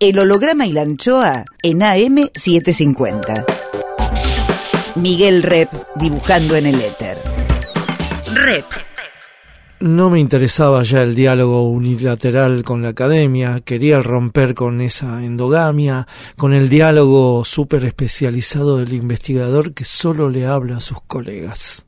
El holograma y la anchoa en AM750. Miguel Rep dibujando en el éter. Rep. No me interesaba ya el diálogo unilateral con la academia, quería romper con esa endogamia, con el diálogo súper especializado del investigador que solo le habla a sus colegas.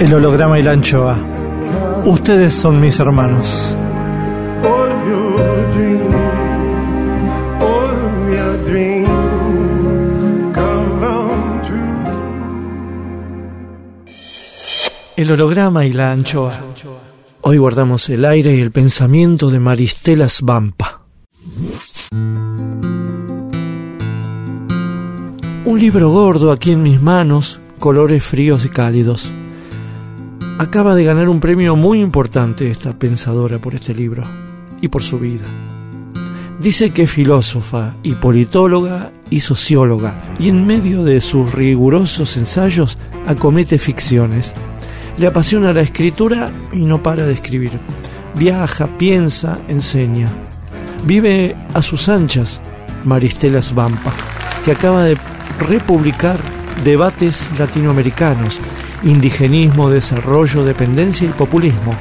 el holograma y la anchoa. Ustedes son mis hermanos. El holograma y la anchoa. Hoy guardamos el aire y el pensamiento de Maristelas Vampa. Un libro gordo aquí en mis manos, colores fríos y cálidos acaba de ganar un premio muy importante esta pensadora por este libro y por su vida. Dice que es filósofa y politóloga y socióloga y en medio de sus rigurosos ensayos acomete ficciones. Le apasiona la escritura y no para de escribir. Viaja, piensa, enseña. Vive a sus anchas Maristela Svampa, que acaba de republicar debates latinoamericanos Indigenismo, Desarrollo, Dependencia y Populismo,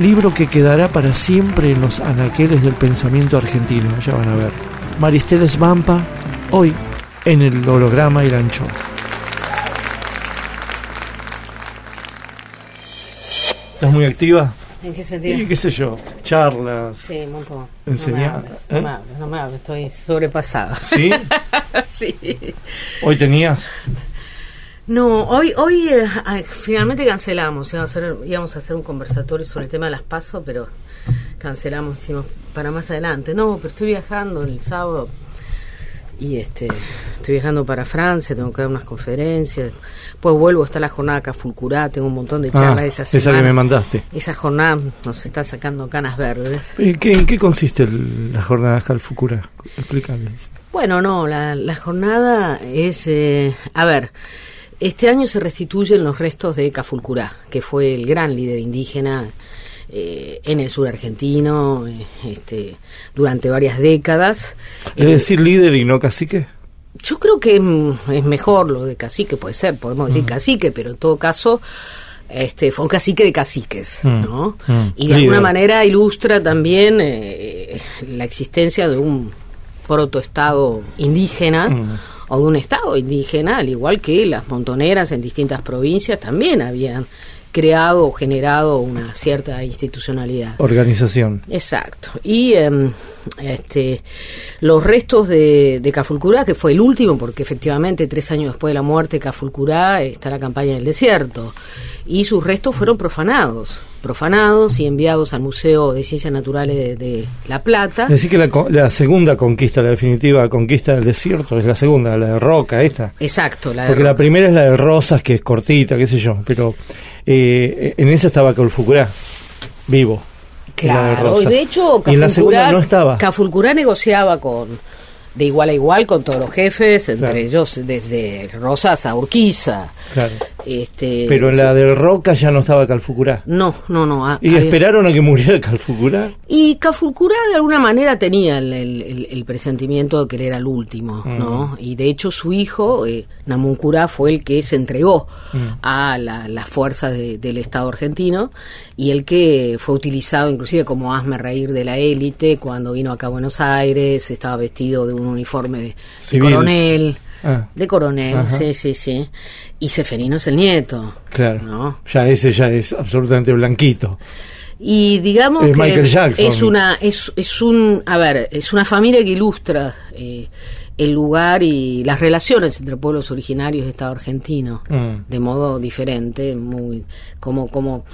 libro que quedará para siempre en los anaqueles del pensamiento argentino, ya van a ver. Maristeles Vampa, hoy en el holograma y la anchoa. ¿Estás muy activa? ¿En qué sentido? Y qué sé yo, charlas. Sí, un montón. Enseñar. No me hables, no me hables, estoy sobrepasada. ¿Sí? sí. ¿Hoy tenías? No, hoy hoy eh, finalmente cancelamos. Íbamos a, hacer, íbamos a hacer un conversatorio sobre el tema de las pasos, pero cancelamos, hicimos para más adelante. No, pero estoy viajando el sábado y este estoy viajando para Francia, tengo que dar unas conferencias. Después vuelvo, está la jornada Cafulcurá, tengo un montón de ah, charlas de esa semana. Esa que me mandaste. Esa jornada nos está sacando canas verdes. ¿En qué, en qué consiste la jornada Cafulcurá? Explícame. Bueno, no, la, la jornada es, eh, a ver, este año se restituyen los restos de Cafulcurá, que fue el gran líder indígena eh, en el sur argentino eh, este, durante varias décadas. ¿Es decir líder y no cacique? Yo creo que es mejor lo de cacique, puede ser, podemos decir mm. cacique, pero en todo caso este, fue un cacique de caciques, mm. ¿no? Mm. Y de alguna manera ilustra también eh, la existencia de un protoestado indígena o de un Estado indígena, al igual que las montoneras en distintas provincias también habían creado o generado una cierta institucionalidad. Organización. Exacto. Y em, este, los restos de, de Cafulcurá, que fue el último, porque efectivamente tres años después de la muerte de Cafulcurá está la campaña en el desierto, y sus restos fueron profanados profanados y enviados al Museo de Ciencias Naturales de, La Plata. Decir que la, segunda conquista, la definitiva conquista del desierto, es la segunda, la de Roca, esta. Exacto, la Porque la primera es la de Rosas, que es cortita, qué sé yo, pero eh, en esa estaba Cafulcurá, vivo. Claro, de, hecho, y en la segunda no estaba. Cafulcurá negociaba con de igual a igual con todos los jefes, entre ellos desde Rosas a Urquiza. Este, Pero en la del Roca ya no estaba Calfucurá. No, no, no. ¿Y esperaron a que muriera Calfucurá? Y Calfucurá de alguna manera tenía el, presentimiento de que él era el último, ¿no? Mm. Y de hecho su hijo, eh, Namuncurá, fue el que se entregó mm. a las fuerzas del Estado argentino y el que fue utilizado inclusive como asme reír de la élite cuando vino acá a Buenos Aires, estaba vestido de un uniforme de, coronel. Ah. De coronel, sí, sí, sí. Y Seferino es el nieto. Claro. Ya ese ya es absolutamente blanquito. Y digamos que es una es, es un a ver es una familia que ilustra eh, el lugar y las relaciones entre pueblos originarios de Estado argentino mm. de modo diferente, muy como como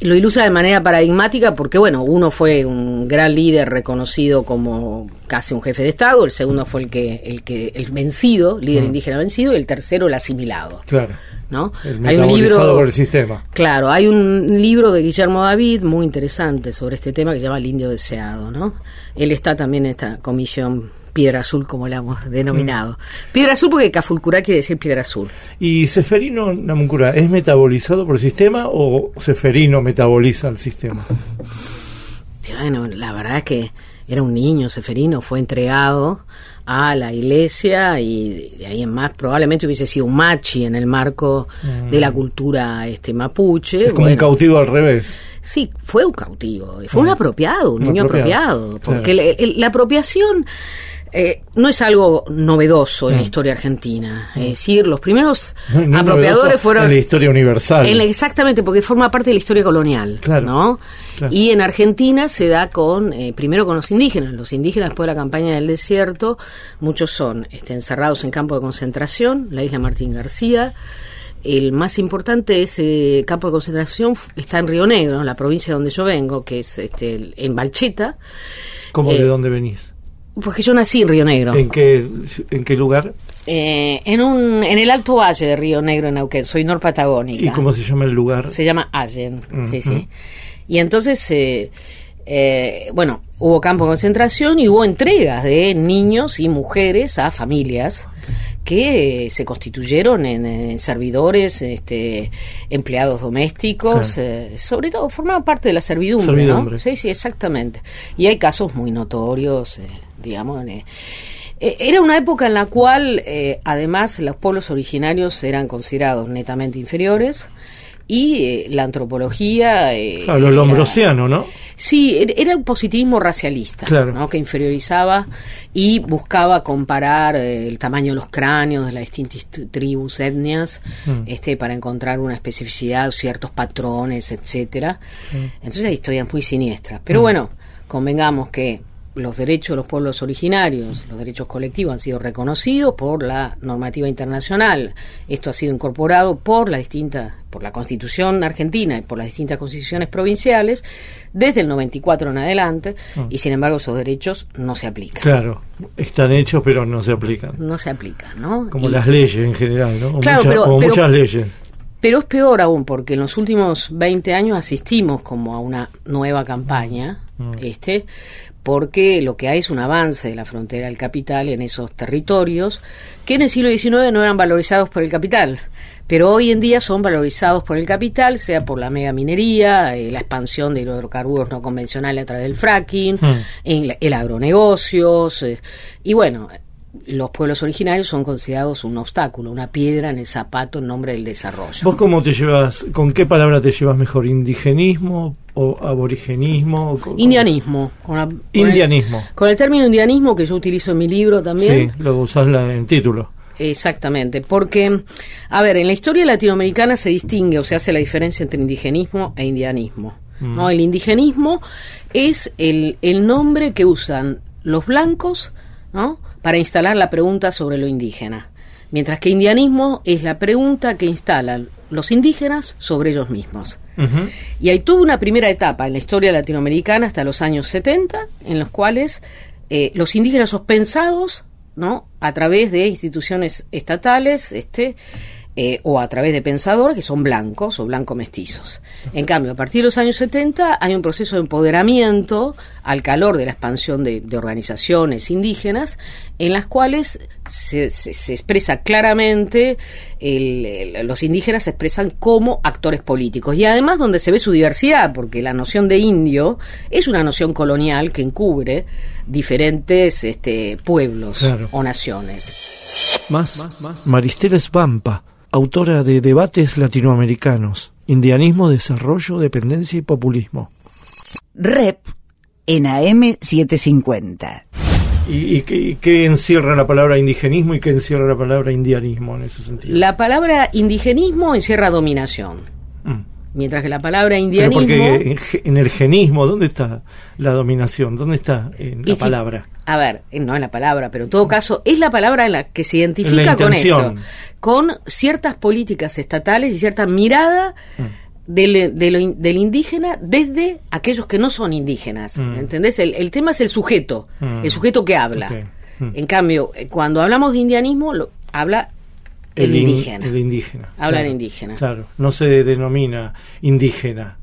lo ilustra de manera paradigmática porque bueno, uno fue un gran líder reconocido como casi un jefe de Estado, el segundo fue el que el que el vencido, líder mm. indígena vencido y el tercero el asimilado. Claro. ¿no? hay un libro por el sistema. Claro, hay un libro de Guillermo David muy interesante sobre este tema que se llama El indio deseado, ¿no? Él está también en esta comisión piedra azul, como la hemos denominado. Mm. Piedra azul porque Cafulcura quiere decir piedra azul. ¿Y Seferino Namuncura es metabolizado por el sistema o Seferino metaboliza el sistema? Bueno, la verdad es que era un niño, Seferino, fue entregado a la iglesia y de ahí en más probablemente hubiese sido un machi en el marco de la mm. cultura este mapuche. Es como un cautivo al revés. Sí, fue un cautivo, fue un mm. apropiado, un, niño apropiado, porque la apropiación eh, no es algo novedoso en la mm. historia argentina. Es decir, los primeros apropiadores fueron... En la historia universal. exactamente, porque forma parte de la historia colonial. ¿no? Y en Argentina se da con, eh, primero con los indígenas. Los indígenas después de la campaña del desierto, muchos son este, encerrados en campos de concentración, la isla Martín García. El más importante ese campo de concentración está en Río Negro, la provincia donde yo vengo, que es este, en Balcheta. ¿Cómo de eh, dónde venís? Porque yo nací en Río Negro. ¿En qué, en qué lugar? Eh, en, un, en el Alto Valle de Río Negro, en Neuquén. Soy norpatagónica. ¿Y cómo se llama el lugar? Se llama Allen, sí, sí. Y entonces, eh, eh, bueno, hubo campo de concentración y hubo entregas de niños y mujeres a familias que se constituyeron en, servidores, este, empleados domésticos, eh, sobre todo formaban parte de la servidumbre, ¿no? Sí, sí, exactamente. Y hay casos muy notorios, eh, digamos. Eh, era una época en la cual, además, los pueblos originarios eran considerados netamente inferiores y eh, la antropología... Eh, lo lombrosiano, ¿no? Sí, er, era un positivismo racialista, ¿no? que inferiorizaba y buscaba comparar eh, el tamaño de los cráneos de las distintas tribus, etnias, mm. este, para encontrar una especificidad, ciertos patrones, etcétera. Mm. Entonces hay historias muy siniestras. Pero mm. bueno, convengamos que los derechos de los pueblos originarios, los derechos colectivos han sido reconocidos por la normativa internacional. Esto ha sido incorporado por la distinta, por la Constitución argentina y por las distintas constituciones provinciales desde el 94 en adelante ah. y sin embargo esos derechos no se aplican. Claro, están hechos pero no se aplican. No se aplican, ¿no? Como las leyes en general, ¿no? claro, pero, muchas leyes. Pero es peor aún porque en los últimos 20 años asistimos como a una nueva campaña, mm. este, porque lo que hay es un avance de la frontera del capital en esos territorios que en el siglo XIX no eran valorizados por el capital, pero hoy en día son valorizados por el capital, sea por la megaminería, eh, la expansión de hidrocarburos no convencionales a través del fracking, hmm. el, agronegocios, eh, y bueno, los pueblos originarios son considerados un obstáculo, una piedra en el zapato en nombre del desarrollo. ¿Vos cómo te llevas, con qué palabra te llevas mejor? ¿Indigenismo o aborigenismo? Indianismo. Con indianismo. con el término indianismo que yo utilizo en mi libro también. Sí, lo usás en título. Exactamente, porque, a ver, en la historia latinoamericana se distingue o se hace la diferencia entre indigenismo e indianismo. ¿no? Mm. El indigenismo es el, el nombre que usan los blancos ¿no? Para instalar la pregunta sobre lo indígena, mientras que indianismo es la pregunta que instalan los indígenas sobre ellos mismos. Y hay tuvo una primera etapa en la historia latinoamericana hasta los años 70, en los cuales eh, los indígenas son pensados ¿no? a través de instituciones estatales este, eh, o a través de pensadores que son blancos o blanco mestizos. En cambio, a partir de los años 70 hay un proceso de empoderamiento al calor de la expansión de, organizaciones indígenas en las cuales se, expresa claramente, los indígenas se expresan como actores políticos y además donde se ve su diversidad, porque la noción de indio es una noción colonial que encubre diferentes este, pueblos o naciones. Más, Maristela Svampa autora de Debates Latinoamericanos, Indianismo, Desarrollo, Dependencia y Populismo. Rep en AM750. ¿Y, qué, encierra la palabra indigenismo y qué encierra la palabra indianismo en ese sentido? La palabra indigenismo encierra dominación. Mm. Mientras que la palabra indianismo... porque en el genismo, ¿dónde está la dominación? ¿Dónde está en la palabra? a ver, eh, no en la palabra, pero en todo caso es la palabra en la que se identifica con esto, con ciertas políticas estatales y cierta mirada mm. del, del, indígena desde aquellos que no son indígenas, mm. ¿entendés? El, tema es el sujeto, mm. el sujeto que habla. En cambio, eh, cuando hablamos de indianismo, lo, habla el, indígena. El indígena. Habla el indígena. Claro, no se denomina indígena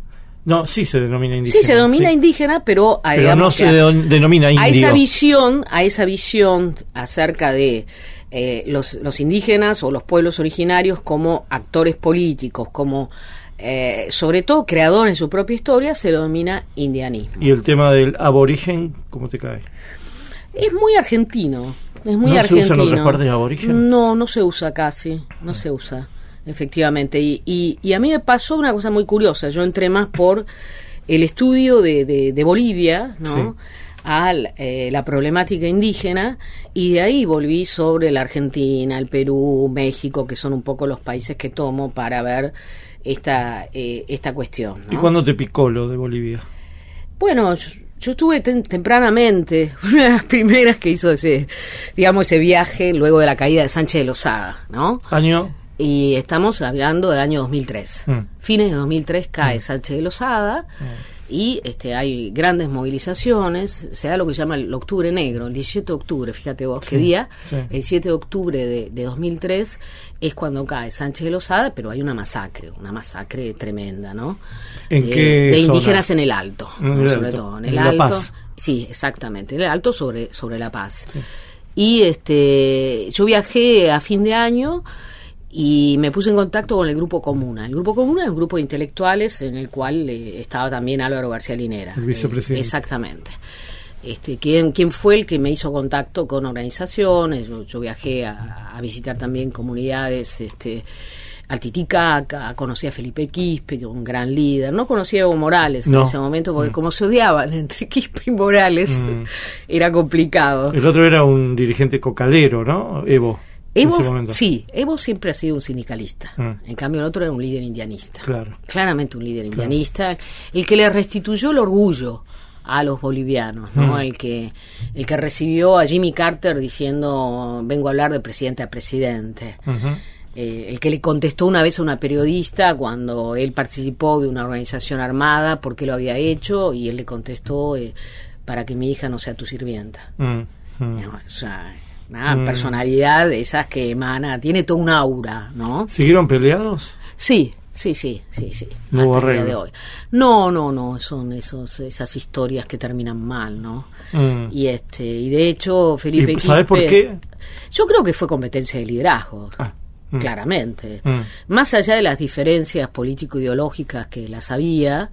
no, sí se denomina indígena. Sí, se denomina indígena, pero, no se denomina indio. A esa visión, a esa visión acerca de eh, los, los indígenas o los pueblos originarios como actores políticos, como eh, sobre todo creadores de su propia historia, se denomina indianismo. ¿Y el tema del aborigen, cómo te cae? Es muy argentino. Es muy ¿No argentino. se usa en otras partes de aborigen? No, no se usa casi. No se usa efectivamente. Y, y, a mí me pasó una cosa muy curiosa. Yo entré más por el estudio de, de, Bolivia, ¿no? a eh, la problemática indígena y de ahí volví sobre la Argentina, el Perú, México, que son un poco los países que tomo para ver esta, eh, esta cuestión. ¿Y cuándo te picó lo de Bolivia? Bueno, yo, estuve tempranamente, una de las primeras que hizo ese, digamos, ese viaje luego de la caída de Sánchez de Lozada, ¿no? ¿Año? Y estamos hablando del año 2003. Mm. Fines de 2003 cae mm. Sánchez de Lozada mm. Y este, hay grandes movilizaciones. Se da lo que se llama el Octubre Negro, el 17 de octubre, fíjate vos qué día. El 7 de octubre de, de, 2003 es cuando cae Sánchez de Lozada, pero hay una masacre, una masacre tremenda, ¿no? ¿En de, qué de indígenas en el Alto, sobre todo. En el Alto. Paz. Sí, exactamente, en el Alto sobre, sobre La Paz. Y este, yo viajé a fin de año y me puse en contacto con el Grupo Comuna. El Grupo Comuna es un grupo de intelectuales en el cual eh, estaba también Álvaro García Linera. El vicepresidente. exactamente. Este, ¿quién, ¿Quién fue el que me hizo contacto con organizaciones? Yo, viajé a, visitar también comunidades este, al Titicaca, conocí a Felipe Quispe, que un gran líder. No conocía a Evo Morales en ese momento, porque mm. como se odiaban entre Quispe y Morales, mm. era complicado. El otro era un dirigente cocalero, ¿no? Evo. Evo, sí, Evo siempre ha sido un sindicalista. Mm. En cambio, el otro era un líder indianista. Claro. Claramente un líder indianista, el que le restituyó el orgullo a los bolivianos, ¿no? Mm. El que el que recibió a Jimmy Carter diciendo vengo a hablar de presidente a presidente. Eh, el que le contestó una vez a una periodista cuando él participó de una organización armada, por qué lo había hecho, y él le contestó eh, para que mi hija no sea tu sirvienta. Mm, o sea, una mm. personalidad de esas que emana, tiene toda un aura, ¿no? ¿Siguieron peleados? Sí, sí, sí, sí, sí. No de hoy. No, no, no, son esos, esas historias que terminan mal, ¿no? Mm. Y este, y de hecho, Felipe ¿Sabes por qué? Yo creo que fue competencia de liderazgo. Ah, mm. Claramente. Más allá de las diferencias político-ideológicas que las había,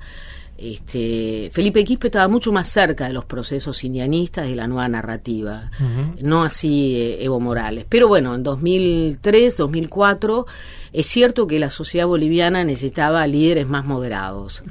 este, Felipe Quispe estaba mucho más cerca de los procesos indianistas y de la nueva narrativa, no así eh, Evo Morales. Pero bueno, en 2003, 2004, es cierto que la sociedad boliviana necesitaba líderes más moderados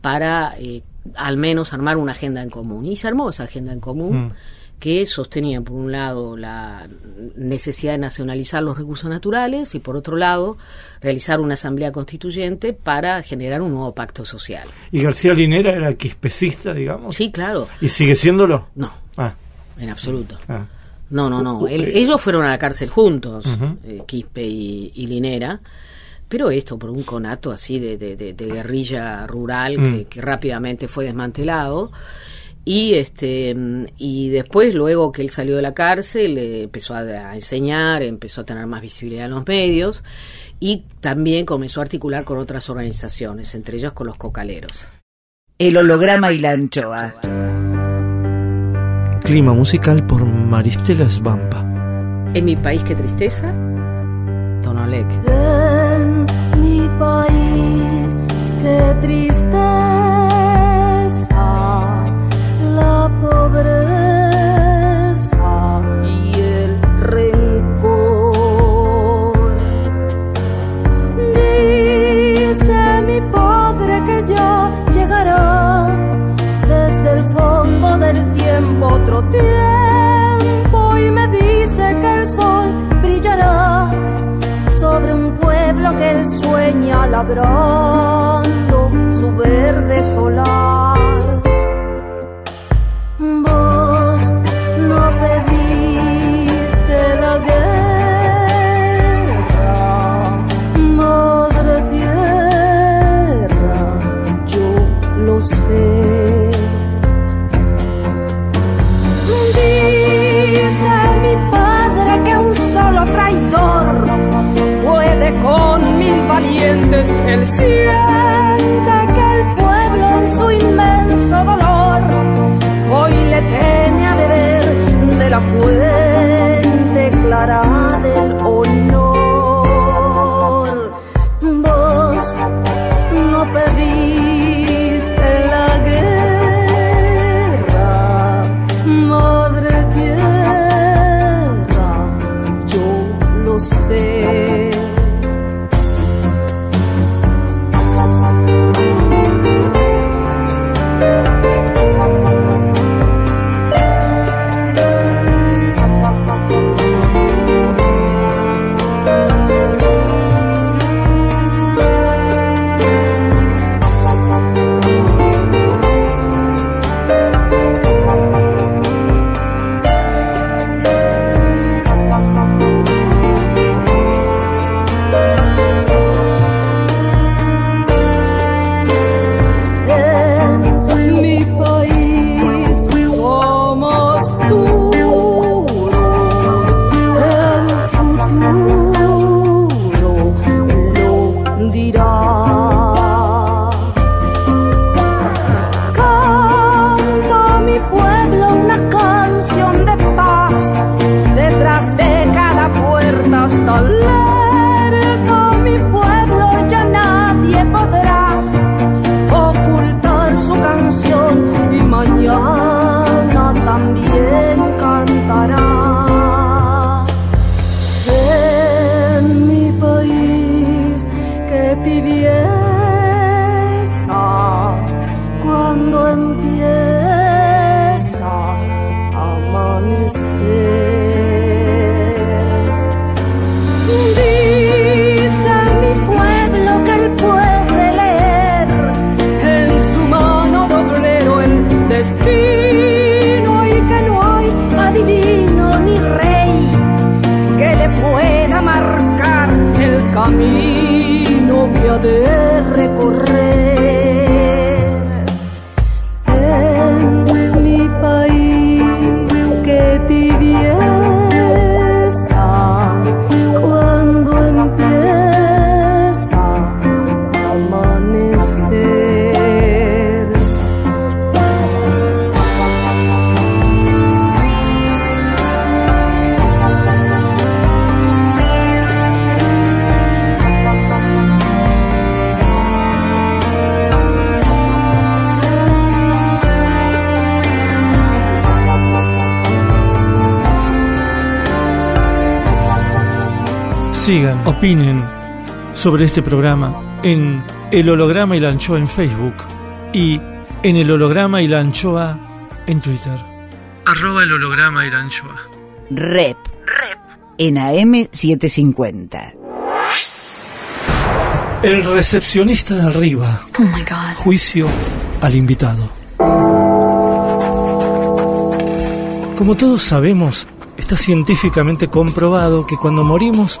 para eh, al menos armar una agenda en común. Y se armó esa agenda en común. Mm que sostenían por un lado la necesidad de nacionalizar los recursos naturales y por otro lado realizar una asamblea constituyente para generar un nuevo pacto social. ¿Y García Linera era quispecista, digamos? Sí, claro. ¿Y sigue siéndolo? No, ah. en absoluto. Ah. No, no, no. ellos fueron a la cárcel juntos, eh, Quispe y, Linera pero esto por un conato así de, de, guerrilla rural mm. que, que, rápidamente fue desmantelado y este y después luego que él salió de la cárcel empezó a, enseñar empezó a tener más visibilidad en los medios y también comenzó a articular con otras organizaciones entre ellas con los cocaleros. El holograma y la anchoa. Clima musical por Maristela Svampa en mi país qué tristeza Tonolek en mi país qué tristeza pobreza y el rencor. Dice mi padre que ya llegará desde el fondo del tiempo otro tiempo y me dice que el sol brillará sobre un pueblo que él sueña labrando su verde solar. Sobre este programa en El Holograma y la Anchoa en Facebook y en El Holograma y la Anchoa en Twitter. Arroba el holograma y la anchoa. Rep. Rep. En AM750. El recepcionista de arriba. Oh my God. Juicio al invitado. Como todos sabemos, está científicamente comprobado que cuando morimos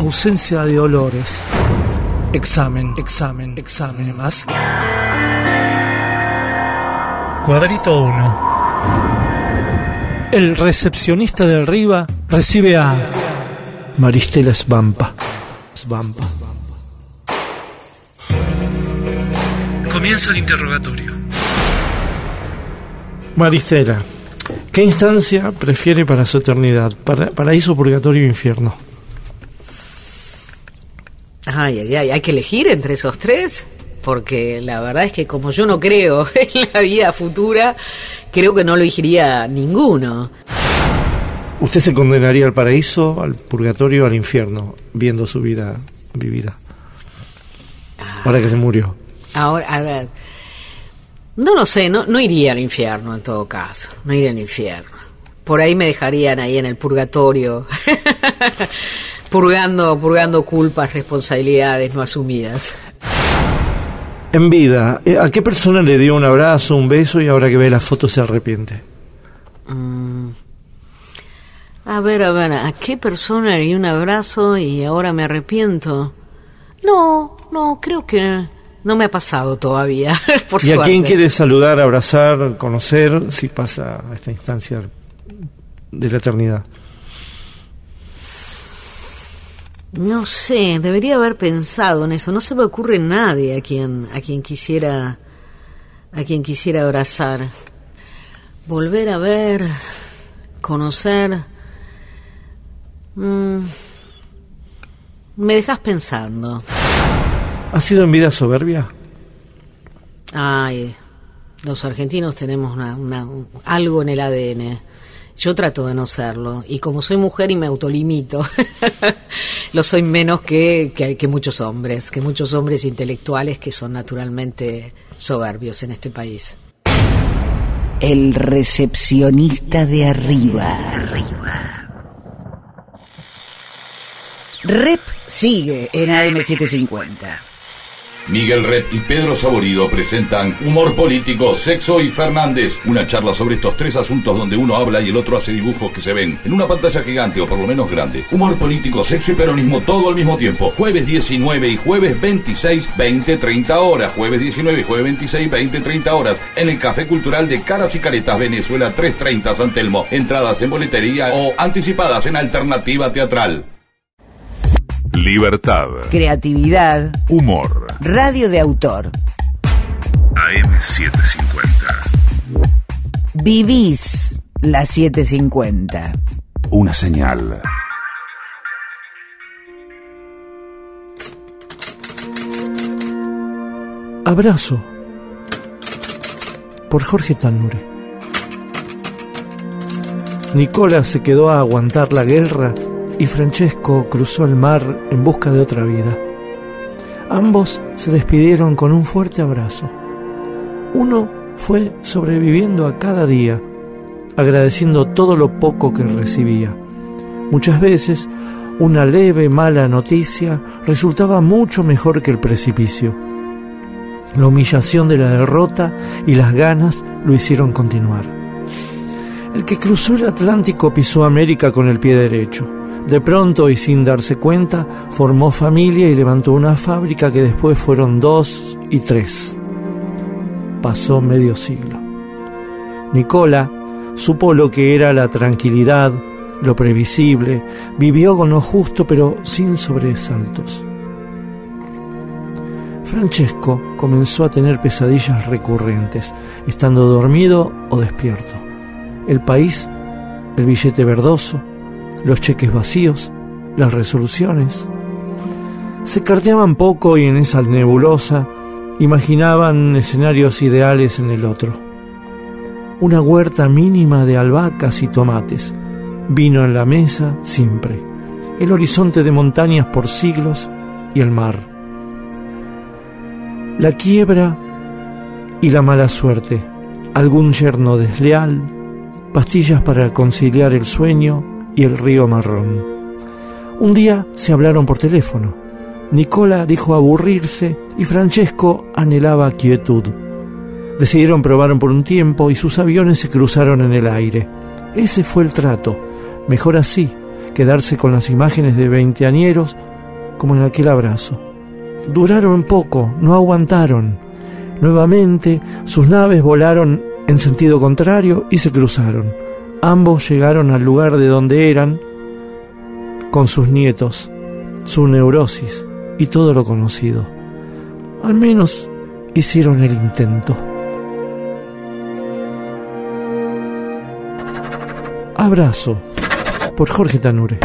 ausencia de olores. Examen, examen, examen más. Cuadrito 1. El recepcionista de arriba recibe a Maristela Svampa. Svampa. Comienza el interrogatorio. Maristela, ¿qué instancia prefiere para su eternidad? Para, paraíso, purgatorio o infierno. Ay, ay, ay, hay que elegir entre esos tres porque la verdad es que como yo no creo en la vida futura, creo que no lo elegiría ninguno. ¿Usted se condenaría al paraíso, al purgatorio, al infierno, viendo su vida vivida? Ah. ahora que se murió. Ahora, a ver, no lo sé, no, no iría al infierno en todo caso, no iría al infierno. Por ahí me dejarían ahí en el purgatorio, purgando, purgando culpas, responsabilidades no asumidas en vida, eh, ¿a qué persona le dio un abrazo, un beso y ahora que ve la foto se arrepiente? Mm. A ver, a ver, ¿a qué persona le di un abrazo y ahora me arrepiento? No, no, creo que no me ha pasado todavía. Por ¿Y a quién quiere saludar, abrazar, conocer si pasa a esta instancia de la eternidad? No sé, debería haber pensado en eso. No se me ocurre nadie a quien a quien quisiera a quien quisiera abrazar. Volver a ver, conocer. Mm, me dejas pensando. ¿Ha sido en vida soberbia? Ay, los argentinos tenemos una, algo en el ADN. Yo trato de no serlo. Y como soy mujer y me autolimito, lo soy menos que, que, muchos hombres, que muchos hombres intelectuales que son naturalmente soberbios en este país. El recepcionista de arriba. arriba. Rep sigue en AM750. Miguel Red y Pedro Saborido presentan Humor Político, Sexo y Fernández. Una charla sobre estos tres asuntos donde uno habla y el otro hace dibujos que se ven en una pantalla gigante o por lo menos grande. Humor Político, Sexo y Peronismo todo al mismo tiempo. Jueves 19 y jueves 26, 20, 30 horas. Jueves 19 y jueves 26, 20, 30 horas. En el Café Cultural de Caras y Caretas, Venezuela 330 San Telmo. Entradas en boletería o anticipadas en Alternativa Teatral. Libertad. Creatividad. Humor. Radio de autor. AM750. Vivís la 750. Una señal. Abrazo. Por Jorge Tanure. Nicola se quedó a aguantar la guerra y Francesco cruzó el mar en busca de otra vida. Ambos se despidieron con un fuerte abrazo. Uno fue sobreviviendo a cada día, agradeciendo todo lo poco que recibía. Muchas veces una leve mala noticia resultaba mucho mejor que el precipicio. La humillación de la derrota y las ganas lo hicieron continuar. El que cruzó el Atlántico pisó América con el pie derecho. De pronto y sin darse cuenta, formó familia y levantó una fábrica que después fueron dos y tres. Pasó medio siglo. Nicola supo lo que era la tranquilidad, lo previsible, vivió con lo justo pero sin sobresaltos. Francesco comenzó a tener pesadillas recurrentes, estando dormido o despierto. El país, el billete verdoso, los cheques vacíos, las resoluciones. Se carteaban poco y en esa nebulosa imaginaban escenarios ideales en el otro. Una huerta mínima de albahacas y tomates, vino en la mesa siempre, el horizonte de montañas por siglos y el mar. La quiebra y la mala suerte, algún yerno desleal, pastillas para conciliar el sueño y el río marrón. Un día se hablaron por teléfono. Nicola dijo aburrirse y Francesco anhelaba quietud. Decidieron probar por un tiempo y sus aviones se cruzaron en el aire. Ese fue el trato. Mejor así, quedarse con las imágenes de veinteañeros como en aquel abrazo. Duraron poco, no aguantaron. Nuevamente sus naves volaron en sentido contrario y se cruzaron. Ambos llegaron al lugar de donde eran con sus nietos, su neurosis y todo lo conocido. Al menos hicieron el intento. Abrazo por Jorge Tanure.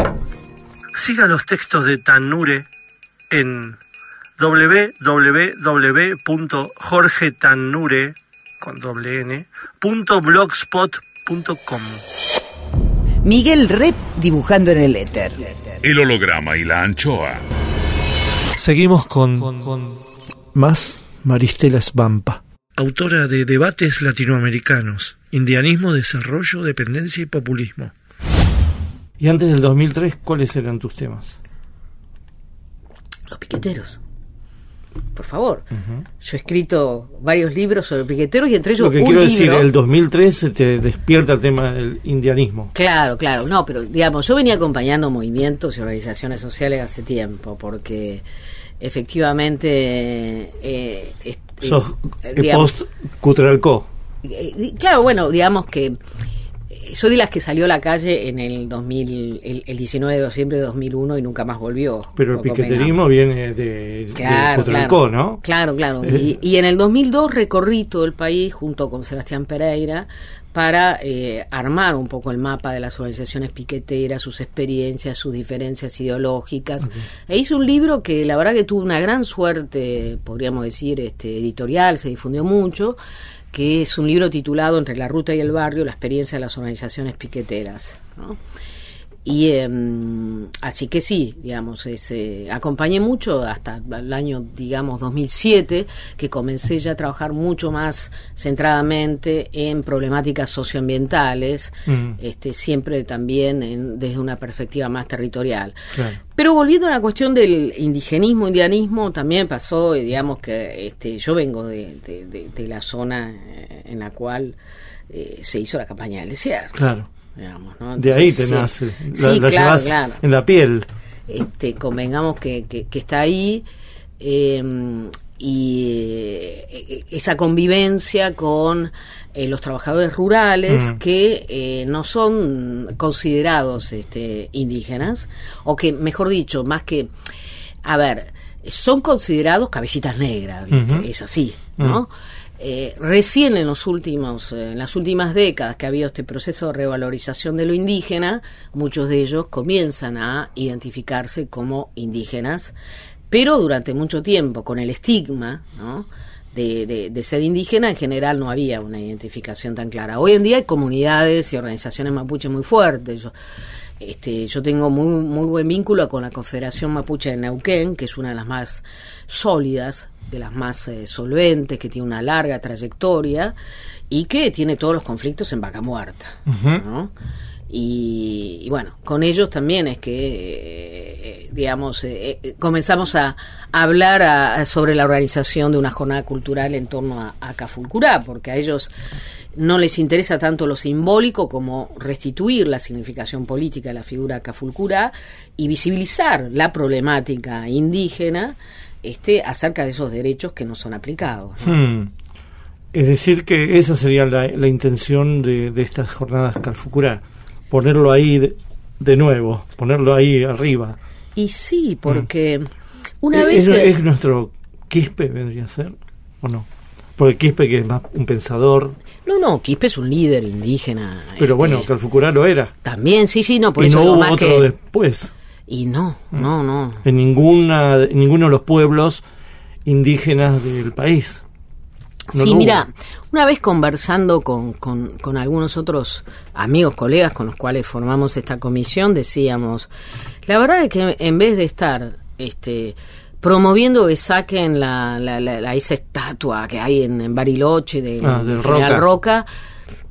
Siga los textos de Tanure en www.jorgetanure Miguel Rep dibujando en el éter. El holograma y la anchoa. Seguimos con, con más Maristela Svampa, autora de Debates Latinoamericanos, Indianismo, Desarrollo, Dependencia y Populismo. Y antes del 2003, ¿cuáles eran tus temas? Los piqueteros. Por favor. Yo he escrito varios libros sobre piqueteros y entre ellos Lo que un quiero libro. decir, el 2003 te despierta el tema del indianismo. Claro, claro, no, pero digamos, yo venía acompañando movimientos y organizaciones sociales hace tiempo, porque efectivamente. Eh, Sos eh, eh, digamos, post Cutralcó. eh, claro, bueno, digamos que soy de las que salió a la calle en el 2000, el, el 19 de diciembre de 2001 y nunca más volvió. Pero el piqueterismo viene de, claro. ¿no? Claro, claro. Eh. Y, y en el 2002 recorrí todo el país junto con Sebastián Pereira para eh, armar un poco el mapa de las organizaciones piqueteras, sus experiencias, sus diferencias ideológicas. E hice un libro que la verdad que tuvo una gran suerte, podríamos decir, este, editorial, se difundió mucho, que es un libro titulado Entre la ruta y el barrio, la experiencia de las organizaciones piqueteras. ¿no? Y em, así que sí, digamos, es, eh, acompañé mucho hasta el año, digamos, 2007, que comencé ya a trabajar mucho más centradamente en problemáticas socioambientales, Mm. este, siempre también en- desde una perspectiva más territorial. Claro. Pero volviendo a la cuestión del indigenismo, indianismo, también pasó, eh, digamos que este, yo vengo de, de- de- de la zona eh, en la cual eh, se hizo la campaña del desierto. Claro. Digamos, ¿no? De ahí te nace. sí. La, Sí, la claro, llevas claro. en la piel. Este, convengamos que, que, que está ahí eh, y eh, esa convivencia con eh, los trabajadores rurales Mm. que eh, no son considerados este, indígenas o que, mejor dicho, más que, a ver, son considerados cabecitas negras, ¿viste? Es así, ¿no? Eh, recién en los últimos, eh, en las últimas décadas que ha habido este proceso de revalorización de lo indígena, muchos de ellos comienzan a identificarse como indígenas, pero durante mucho tiempo con el estigma, ¿no? De, de- de ser indígena, en general no había una identificación tan clara. Hoy en día hay comunidades y organizaciones mapuche muy fuertes. Este, yo tengo muy, muy buen vínculo con la Confederación Mapuche de Neuquén, que es una de las más sólidas, de las más eh, solventes, que tiene una larga trayectoria y que tiene todos los conflictos en vaca muerta. ¿no? Y, y bueno, con ellos también es que, eh, digamos, eh, eh, comenzamos a hablar a- a- sobre la organización de una jornada cultural en torno a, a Cafulcurá, porque a ellos no les interesa tanto lo simbólico como restituir la significación política de la figura Cafulcurá y visibilizar la problemática indígena este, acerca de esos derechos que no son aplicados. ¿no? Hmm. Es decir, que esa sería la, la intención de, de estas jornadas Calfucurá. Ponerlo ahí de, de nuevo, ponerlo ahí arriba. Y sí, porque una Eh, vez es, que... es nuestro Quispe, vendría a ser, ¿o no? Porque Quispe, que es más un pensador, No, no, Quispe es un líder indígena. pero este, bueno, Calfucurá lo era. También, sí, sí, no, por y eso no hubo otro que... después. Y no, no, no. En, ninguna, en ninguno de los pueblos indígenas del país. No sí, mira, una vez conversando con, con, con algunos otros amigos, colegas con los cuales formamos esta comisión, decíamos, la verdad es que en vez de estar este, promoviendo que saquen la, la, esa estatua que hay en, Bariloche de, ah, General Roca.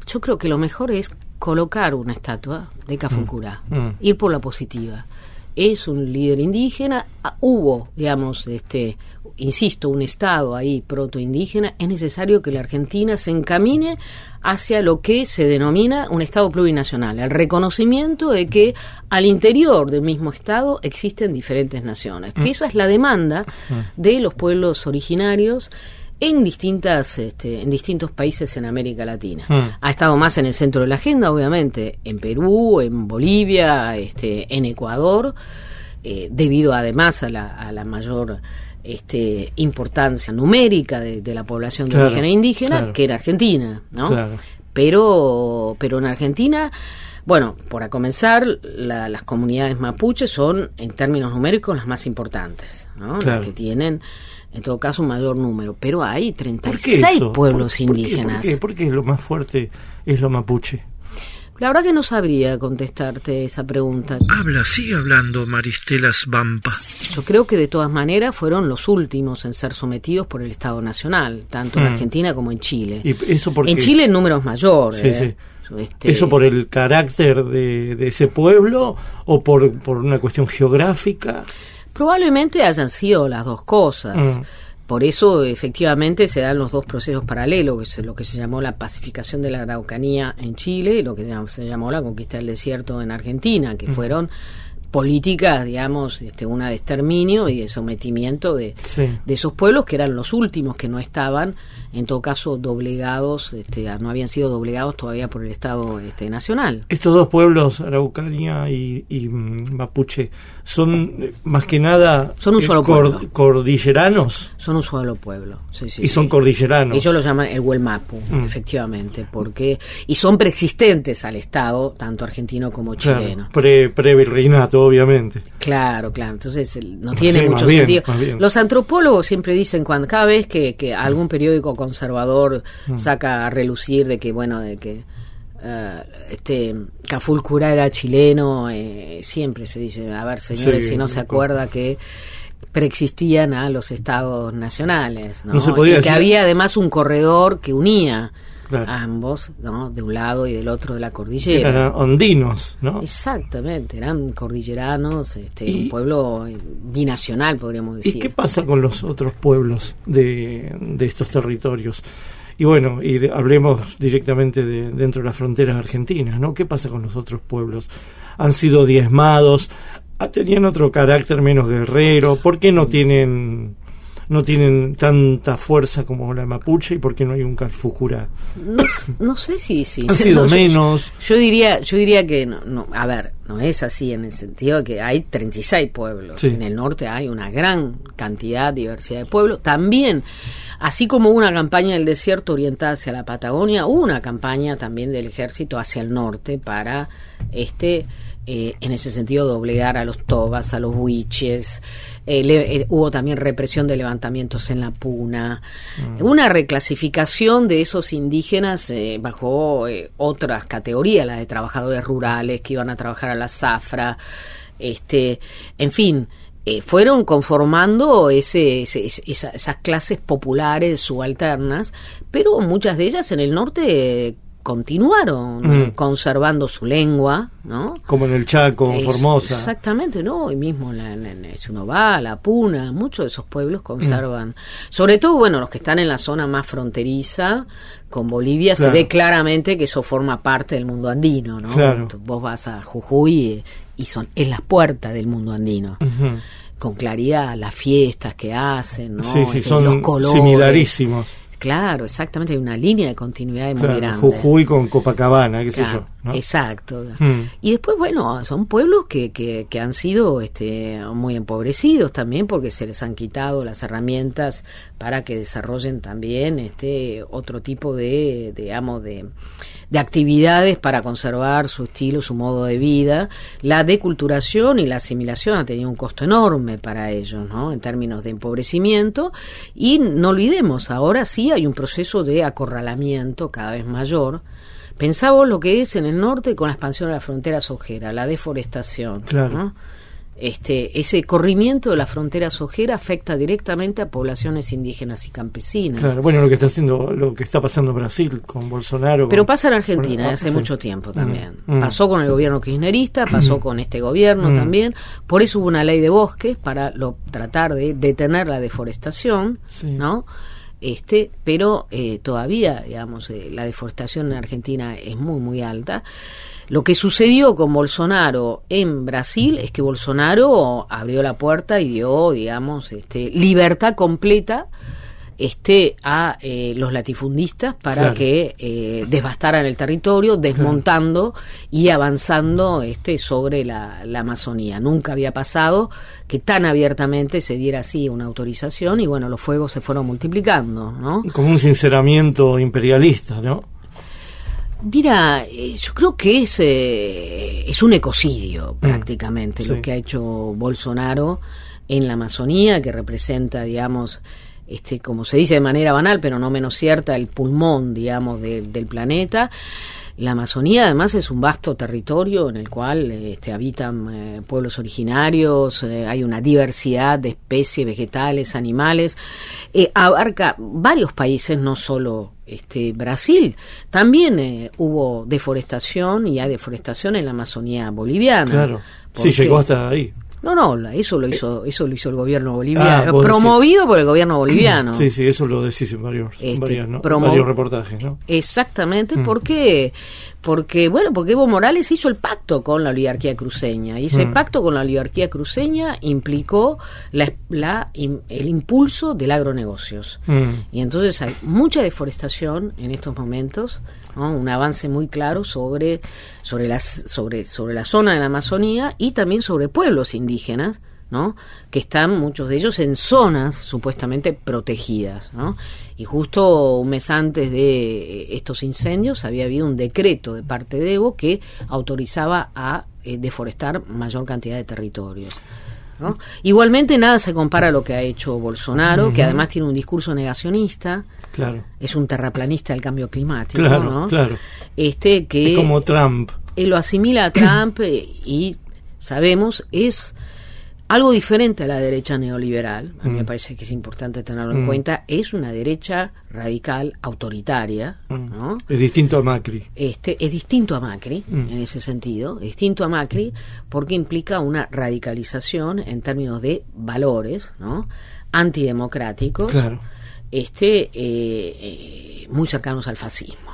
Yo creo que lo mejor es colocar una estatua de Cafuncurá, mm, mm. ir por la positiva. Es un líder indígena, ah, hubo, digamos, este, insisto, un Estado ahí proto-indígena, es necesario que la Argentina se encamine hacia lo que se denomina un Estado plurinacional, el reconocimiento de que al interior del mismo Estado existen diferentes naciones, que mm. esa es la demanda de los pueblos originarios en distintas este, en distintos países en América Latina. Hmm. Ha estado más en el centro de la agenda, obviamente, en Perú, en Bolivia, este, en Ecuador, eh, debido además a la, a la mayor este, importancia numérica de, la población de origen indígena, que era Argentina, ¿no? Pero, pero en Argentina, bueno, para comenzar, las comunidades mapuches son, en términos numéricos, las más importantes, ¿no? Las que tienen en todo caso un mayor número, pero hay 36 pueblos indígenas. ¿por qué? lo más fuerte es lo mapuche? La verdad que no sabría contestarte esa pregunta. Habla, sigue hablando, Maristelas Bampa. Yo creo que de todas maneras fueron los últimos en ser sometidos por el Estado Nacional, tanto en mm. Argentina como en Chile. ¿Y eso En Chile en números mayores. Sí, sí. Este, ¿Eso por el carácter de, ese pueblo o por, por una cuestión geográfica? Probablemente hayan sido las dos cosas. Mm. Por eso, efectivamente, se dan los dos procesos paralelos, que es lo que se llamó la pacificación de la Araucanía en Chile y lo que se llamó la conquista del desierto en Argentina, que fueron políticas, digamos, este, una de exterminio y de sometimiento de, de esos pueblos que eran los últimos que no estaban, en todo caso, doblegados, este, no habían sido doblegados todavía por el Estado este, Nacional. Estos dos pueblos, Araucanía y, mm, Mapuche, son eh, más que nada son un solo cordilleranos. Son un solo pueblo, Y son cordilleranos. Ellos lo llaman el Huelmapu, mm. efectivamente, porque y son preexistentes al Estado, tanto argentino como chileno. pre, pre virreinato obviamente. Claro, claro. Entonces no tiene mucho sentido. Los antropólogos siempre dicen cuando cada vez que, algún periódico conservador mm. saca a relucir de que bueno de que uh, este Cafulcura era chileno, eh, siempre se dice, a ver señores, si no se acuerda que preexistían a los estados nacionales, ¿no? y que había además un corredor que unía ambos, ¿no? De un lado y del otro de la cordillera. Eran ondinos, ¿no? Exactamente, eran cordilleranos, este, un pueblo binacional, podríamos decir. ¿Y qué pasa con los otros pueblos de, de estos territorios? Y bueno, y hablemos directamente de, dentro de las fronteras argentinas, ¿no? ¿Qué pasa con los otros pueblos? ¿Han sido diezmados? ¿Tenían otro carácter menos guerrero? ¿Por qué no tienen no tienen tanta fuerza como la mapuche y por qué no hay un Calfucura. No, sé si, si han sido menos. Yo, diría, yo diría que no, a ver, no es así en el sentido de que hay 36 pueblos. En el norte hay una gran cantidad, diversidad de pueblos. También, así como una campaña del desierto orientada hacia la Patagonia, hubo una campaña también del ejército hacia el norte para este eh, en ese sentido doblegar a los tobas, a los huiches. Eh, eh, hubo también represión de levantamientos en la puna. Mm. Una reclasificación de esos indígenas bajo otras categorías, la de trabajadores rurales que iban a trabajar a la zafra. Este, en fin. fueron conformando ese, esas clases populares subalternas, pero muchas de ellas en el norte continuaron mm. conservando su lengua, ¿no? Como en el Chaco, en Formosa. Exactamente, ¿no? Y mismo la, en, si uno va, la Puna, muchos de esos pueblos conservan. Mm. Sobre todo, bueno, los que están en la zona más fronteriza con Bolivia, se ve claramente que eso forma parte del mundo andino, ¿no? Claro. Vos vas a Jujuy y son es la puerta del mundo andino. Con claridad las fiestas que hacen, ¿no? Sí, sí, este, son los colores. similarísimos Claro, exactamente, hay una línea de continuidad muy grande. Jujuy con Copacabana, qué sé yo. Exacto. Mm. Y después, bueno, son pueblos que, que, que, han sido este, muy empobrecidos también porque se les han quitado las herramientas para que desarrollen también este otro tipo de, digamos, de de actividades para conservar su estilo, su modo de vida. La deculturación y la asimilación ha tenido un costo enorme para ellos, ¿no? En términos de empobrecimiento. Y no olvidemos, ahora sí hay un proceso de acorralamiento cada vez mayor. Pensamos lo que es en el norte con la expansión de las fronteras ojeras, la deforestación. Claro. Este, ese corrimiento de la frontera sojera afecta directamente a poblaciones indígenas y campesinas. Claro, bueno, lo que está haciendo, lo que está pasando en Brasil con Bolsonaro. Pero pasa en Argentina hace mucho tiempo también. Mm, mm. Pasó con el gobierno kirchnerista, pasó con este gobierno mm. también. Por eso hubo una ley de bosques para lo, tratar de detener la deforestación, ¿no? Este, pero eh, todavía, digamos, eh, la deforestación en Argentina es muy, muy alta. Lo que sucedió con Bolsonaro en Brasil es que Bolsonaro abrió la puerta y dio, digamos, este, libertad completa este, a eh, los latifundistas para que eh, devastaran el territorio, desmontando y avanzando este, sobre la, Amazonía. Nunca había pasado que tan abiertamente se diera así una autorización y bueno, los fuegos se fueron multiplicando, ¿no? Como un sinceramiento imperialista, ¿no? Mira, eh, yo creo que es, eh, es un ecocidio mm. prácticamente lo que ha hecho Bolsonaro en la Amazonía, que representa, digamos, este, como se dice de manera banal, pero no menos cierta, el pulmón, digamos, del planeta. La Amazonía además es un vasto territorio en el cual este, habitan eh, pueblos originarios, eh, hay una diversidad de especies vegetales, animales, eh, abarca varios países, no solo este, Brasil. También hubo deforestación y hay deforestación en la Amazonía boliviana. Claro, sí, llegó hasta ahí. No, no, eso lo hizo, eso lo hizo el gobierno boliviano, ah, promovido por el gobierno boliviano. Sí, sí, eso lo decís en varios, este, varios reportajes, ¿no? Exactamente, mm. porque porque bueno, porque Evo Morales hizo el pacto con la oligarquía cruceña y ese mm. pacto con la oligarquía cruceña implicó la, la el impulso del agronegocios. Mm. Y entonces hay mucha deforestación en estos momentos un avance muy claro sobre, sobre, las, sobre, sobre la zona de la Amazonía y también sobre pueblos indígenas, ¿no? que están muchos de ellos en zonas supuestamente protegidas. ¿no? Y justo un mes antes de estos incendios había habido un decreto de parte de Evo que autorizaba a eh, deforestar mayor cantidad de territorios. Igualmente nada se compara a lo que ha hecho Bolsonaro, que además tiene un discurso negacionista. Claro. Es un terraplanista del cambio climático, claro, Claro. Este que es como Trump. Él lo asimila a Trump eh, y sabemos es algo diferente a la derecha neoliberal, a mí me mm. parece que es importante tenerlo en mm. cuenta, es una derecha radical autoritaria. Mm. ¿no? Es distinto a Macri. Este, es distinto a Macri en ese sentido, es distinto a Macri porque implica una radicalización en términos de valores, ¿no? antidemocráticos, claro. Este, eh, eh, muy cercanos al fascismo.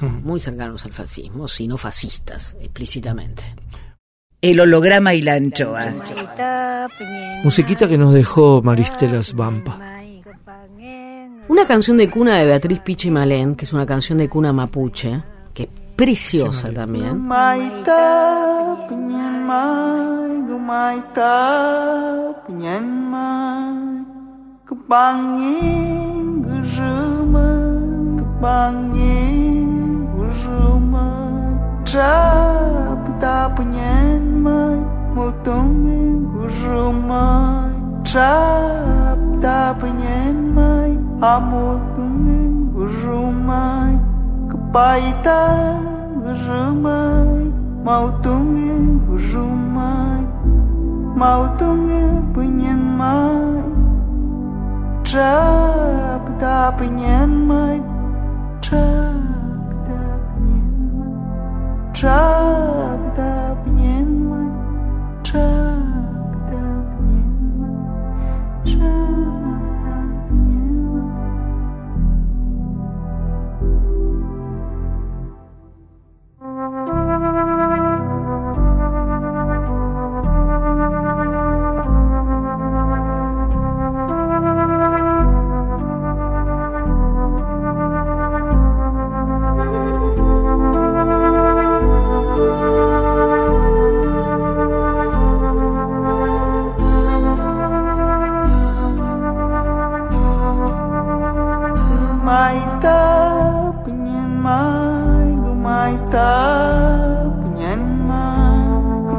Muy cercanos al fascismo, sino fascistas, explícitamente. El holograma y la anchoa. Musiquita que nos dejó Maristelas Vampa. Una canción de cuna de Beatriz Pichi Malén, que es una canción de cuna mapuche, que es preciosa también. Kebangi geruma Kebangi geruma. Trapta penyenmai Mutungi geruma. Trapta penyenmai Amutungi ah, geruma. Kepaita gerumai Mautungi gerumai Mautungi penyenmai trap tap nyen mai trap tap nyen mai trap tap nyen mai trap tap nyen mai trap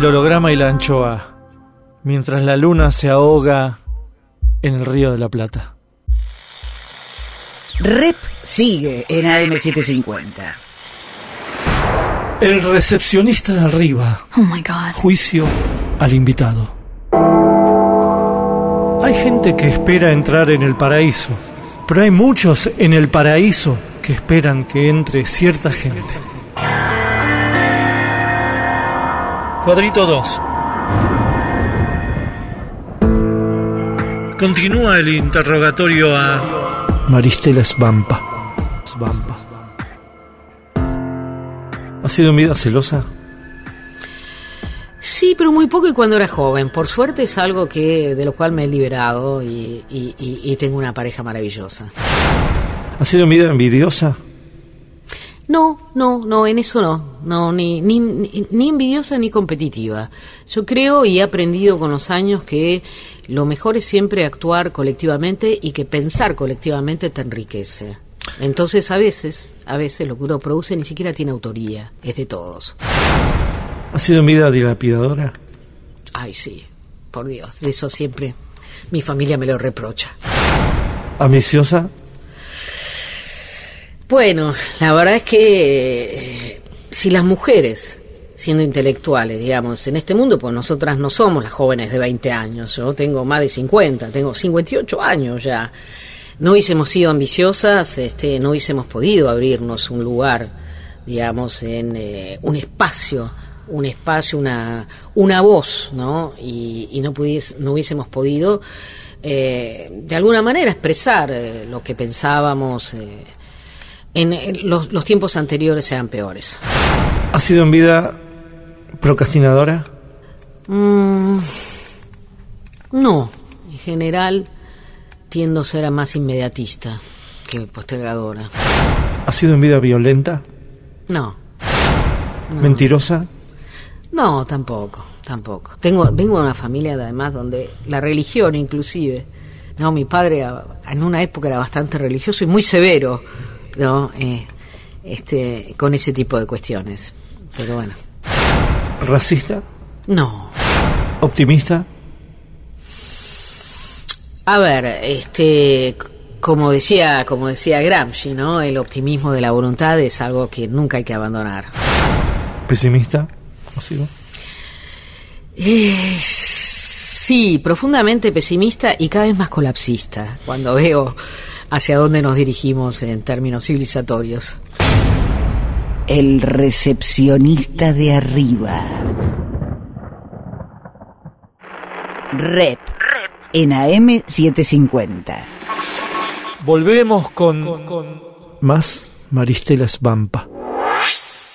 El holograma y la anchoa, mientras la luna se ahoga en el río de la Plata. Rep sigue en AM750. El recepcionista de arriba. Oh my God. Juicio al invitado. Hay gente que espera entrar en el paraíso, pero hay muchos en el paraíso que esperan que entre cierta gente. Cuadrito 2. Continúa el interrogatorio a Maristela Svampa. Svampa. ¿Ha sido vida celosa? Sí, pero muy poco y cuando era joven. Por suerte es algo que de lo cual me he liberado y, y- y- y tengo una pareja maravillosa. ¿Ha sido vida envidiosa? No, no, no, en eso no. No, ni, ni, ni, envidiosa ni competitiva. Yo creo y he aprendido con los años que lo mejor es siempre actuar colectivamente y que pensar colectivamente te enriquece. Entonces, a veces, a veces lo que uno produce ni siquiera tiene autoría, es de todos. ¿Ha sido vida dilapidadora? Ay, sí, por Dios, de eso siempre mi familia me lo reprocha. ¿Ambiciosa? Bueno, la verdad es que eh, si las mujeres, siendo intelectuales, digamos, en este mundo, pues nosotras no somos las jóvenes de 20 años, yo tengo más de 50, tengo 58 años ya, no hubiésemos sido ambiciosas, este, no hubiésemos podido abrirnos un lugar, digamos, en eh, un espacio, un espacio, una, una voz, ¿no? Y, y no, pudies- no hubiésemos podido, eh, de alguna manera, expresar eh, lo que pensábamos. eh, en, los, los tiempos anteriores eran peores. ¿Ha sido en vida procrastinadora? Mm, no, en general tiendo a ser más inmediatista que postergadora. ¿Ha sido en vida violenta? No, ¿Mentirosa? no, tampoco, tampoco. Tengo, vengo de una familia además donde la religión inclusive, no, mi padre en una época era bastante religioso y muy severo, no, Eh, este, con ese tipo de cuestiones. Pero bueno, ¿Racista? no. ¿Optimista? A ver, este, como decía, como decía Gramsci, ¿no? El optimismo de la voluntad es algo que nunca hay que abandonar. ¿Pesimista? Eh, sí, profundamente pesimista y cada vez más colapsista cuando veo hacia dónde nos dirigimos en términos civilizatorios. El recepcionista de arriba. Rep. En AM750. Volvemos con, más Maristela Svampa.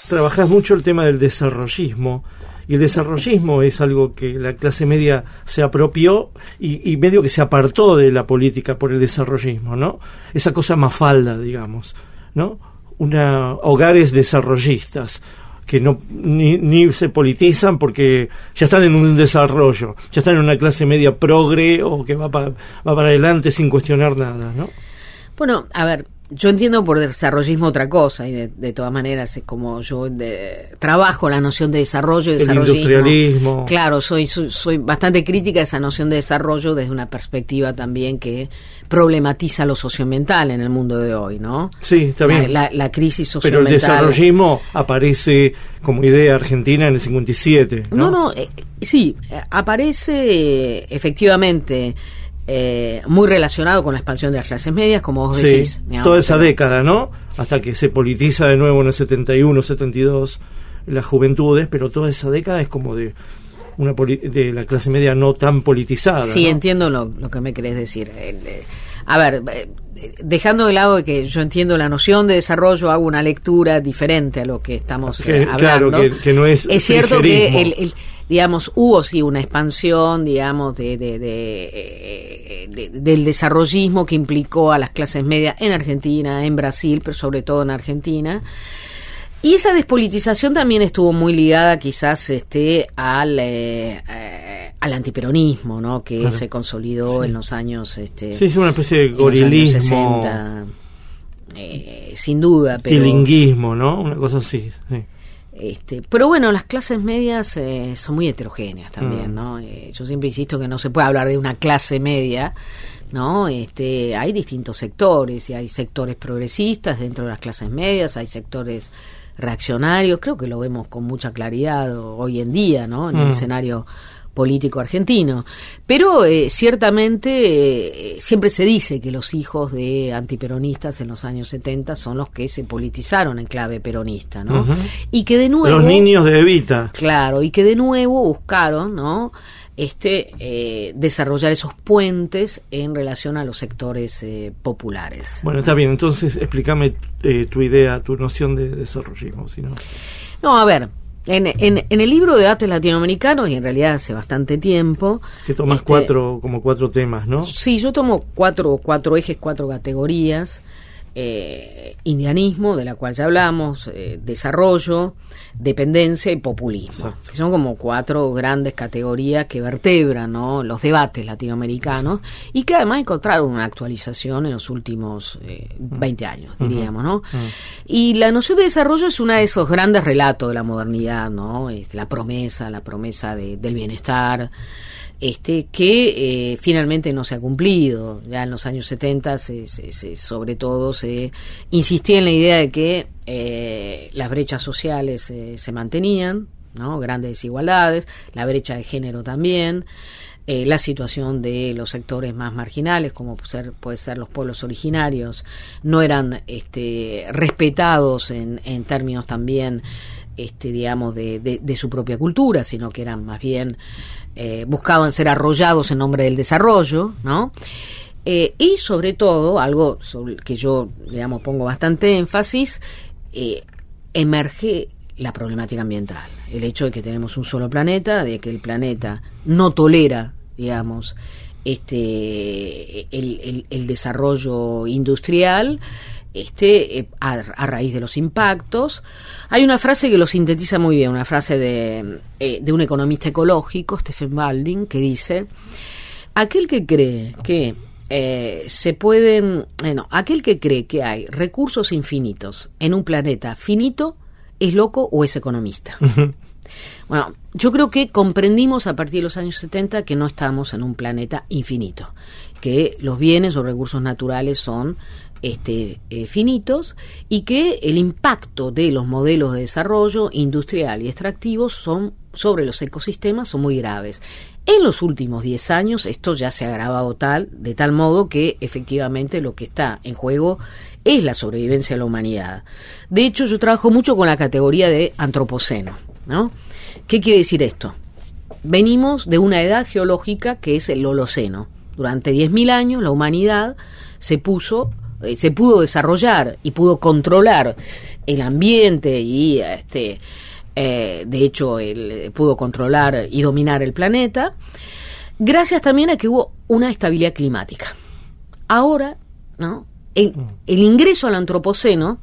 Trabajas mucho el tema del desarrollismo. Y el desarrollismo es algo que la clase media se apropió y, medio que se apartó de la política por el desarrollismo, ¿no? Esa cosa mafalda, digamos, ¿no? Una, hogares desarrollistas que no ni, ni se politizan porque ya están en un desarrollo, ya están en una clase media progre o que va, pa- va para adelante sin cuestionar nada, ¿no? Bueno, a ver, yo entiendo por desarrollismo otra cosa y de, de todas maneras es como yo de- trabajo la noción de desarrollo y desarrollismo. industrialismo. Claro, soy, soy soy bastante crítica a esa noción de desarrollo desde una perspectiva también que problematiza lo socioambiental en el mundo de hoy, ¿no? Sí, está bien. La, la- la crisis Pero el socioambiental. desarrollismo aparece como idea argentina en el 57. No, No, no, eh, sí, eh, aparece eh, efectivamente eh, muy relacionado con la expansión de las clases medias, como vos Sí, decís. digamos, toda esa pero- década, ¿no? Hasta que se politiza de nuevo en el 71, 72, las juventudes, pero toda esa década es como de una poli- de la clase media no tan politizada. Sí, ¿no? entiendo lo, lo que me querés decir. Eh, a ver, eh, dejando de lado que yo entiendo la noción de desarrollo, hago una lectura diferente a lo que estamos eh, Que- hablando. claro, que- que no es Es cierto que el- digamos, hubo sí una expansión, digamos, de, de, de, de- del desarrollismo que implicó a las clases medias en Argentina, en Brasil, pero sobre todo en Argentina. Y esa despolitización también estuvo muy ligada quizás este al, eh, eh, al antiperonismo, ¿no? Que Claro. se consolidó en los años... Este, Sí, es una especie de gorilismo, 60, eh, sin duda, pero... tilinguismo, ¿no? Una cosa así. sí. Este, pero bueno, las clases medias eh, son muy heterogéneas también, Mm. ¿no? Eh, yo siempre insisto que no se puede hablar de una clase media, ¿no? Este, hay distintos sectores y hay sectores progresistas dentro de las clases medias, hay sectores reaccionarios, creo que lo vemos con mucha claridad hoy en día, ¿no? En el Mm. escenario político argentino. Pero eh, ciertamente eh, siempre se dice que los hijos de antiperonistas en los años 70 son los que se politizaron en clave peronista, ¿no? Y que de nuevo... Los niños de Evita. Claro, y que de nuevo buscaron, ¿no? Este, eh, desarrollar esos puentes en relación a los sectores eh, populares. Bueno, está bien, entonces explícame eh, tu idea, tu noción de desarrollismo. Si no. No, a ver, en, en, en el libro de Ates Latinoamericanos, y en realidad hace bastante tiempo... Que tomas este, cuatro, como cuatro temas, ¿no? Sí, yo tomo cuatro, cuatro ejes, cuatro categorías. Eh, indianismo, de la cual ya hablamos, eh, desarrollo, dependencia y populismo, Exacto. que son como cuatro grandes categorías que vertebran ¿no? los debates latinoamericanos y que además encontraron una actualización en los últimos eh, 20 años, diríamos, ¿no? Y la noción de desarrollo es uno de esos grandes relatos de la modernidad, ¿no? Es la promesa, la promesa de- del bienestar, este que eh, finalmente no se ha cumplido. Ya en los años 70, se, se- se- sobre todo, se insistía en la idea de que eh, las brechas sociales eh, se mantenían, ¿no? grandes desigualdades, la brecha de género también. eh, la situación de los sectores más marginales, como ser, puede ser los pueblos originarios, no eran este, respetados en, en términos también, este, digamos, de, de- de su propia cultura, sino que eran más bien eh, buscaban ser arrollados en nombre del desarrollo, ¿no? Eh, y sobre todo, algo sobre que yo, digamos, pongo bastante énfasis, eh, emerge la problemática ambiental. El hecho de que tenemos un solo planeta, de que el planeta no tolera, digamos, este el desarrollo industrial este eh, a, a raíz de los impactos. Hay una frase que lo sintetiza muy bien, una frase de, eh, de un economista ecológico, Stephen Balding, que dice, aquel que cree que eh, se pueden, no, aquel que cree que hay recursos infinitos en un planeta finito, es loco o es economista. Bueno, yo creo que comprendimos a partir de los años 70 que no estamos en un planeta infinito, que los bienes o recursos naturales son este, eh, finitos y que el impacto de los modelos de desarrollo industrial y extractivos son sobre los ecosistemas son muy graves. En los últimos 10 años esto ya se ha agravado tal, de tal modo que efectivamente lo que está en juego es la sobrevivencia de la humanidad. De hecho, yo trabajo mucho con la categoría de antropoceno, ¿no? ¿Qué quiere decir esto? Venimos de una edad geológica que es el Holoceno. Durante 10.000 años la humanidad se puso eh, se pudo desarrollar y pudo controlar el ambiente y este eh, de hecho él eh, pudo controlar y dominar el planeta gracias también a que hubo una estabilidad climática. Ahora, ¿no? El, el ingreso al antropoceno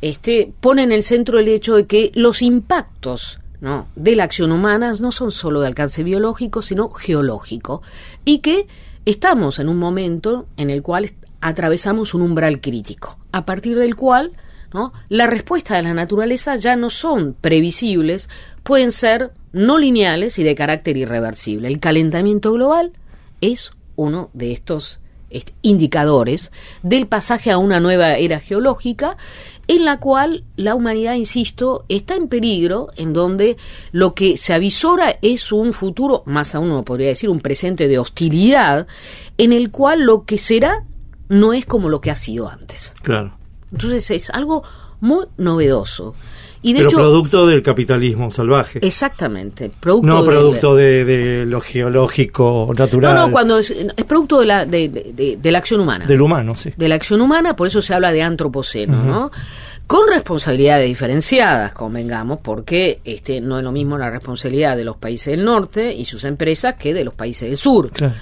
este, pone en el centro el hecho de que los impactos ¿no? de la acción humana no son solo de alcance biológico, sino geológico, y que estamos en un momento en el cual atravesamos un umbral crítico, a partir del cual ¿no? la respuesta de la naturaleza ya no son previsibles, pueden ser no lineales y de carácter irreversible. El calentamiento global es uno de estos est- indicadores del pasaje a una nueva era geológica en la cual la humanidad, insisto, está en peligro, en donde lo que se avisora es un futuro, más aún uno podría decir, un presente de hostilidad, en el cual lo que será no es como lo que ha sido antes. Claro. Entonces es algo muy novedoso. Y de Pero hecho, producto del capitalismo salvaje. exactamente, producto no producto de, de lo geológico natural. No, no, cuando es, es producto de la, de, de- de- de la acción humana. Del humano, sí. de la acción humana, por eso se habla de antropoceno, ¿no? con responsabilidades diferenciadas, convengamos, porque este no es lo mismo la responsabilidad de los países del norte y sus empresas que de los países del sur. Claro.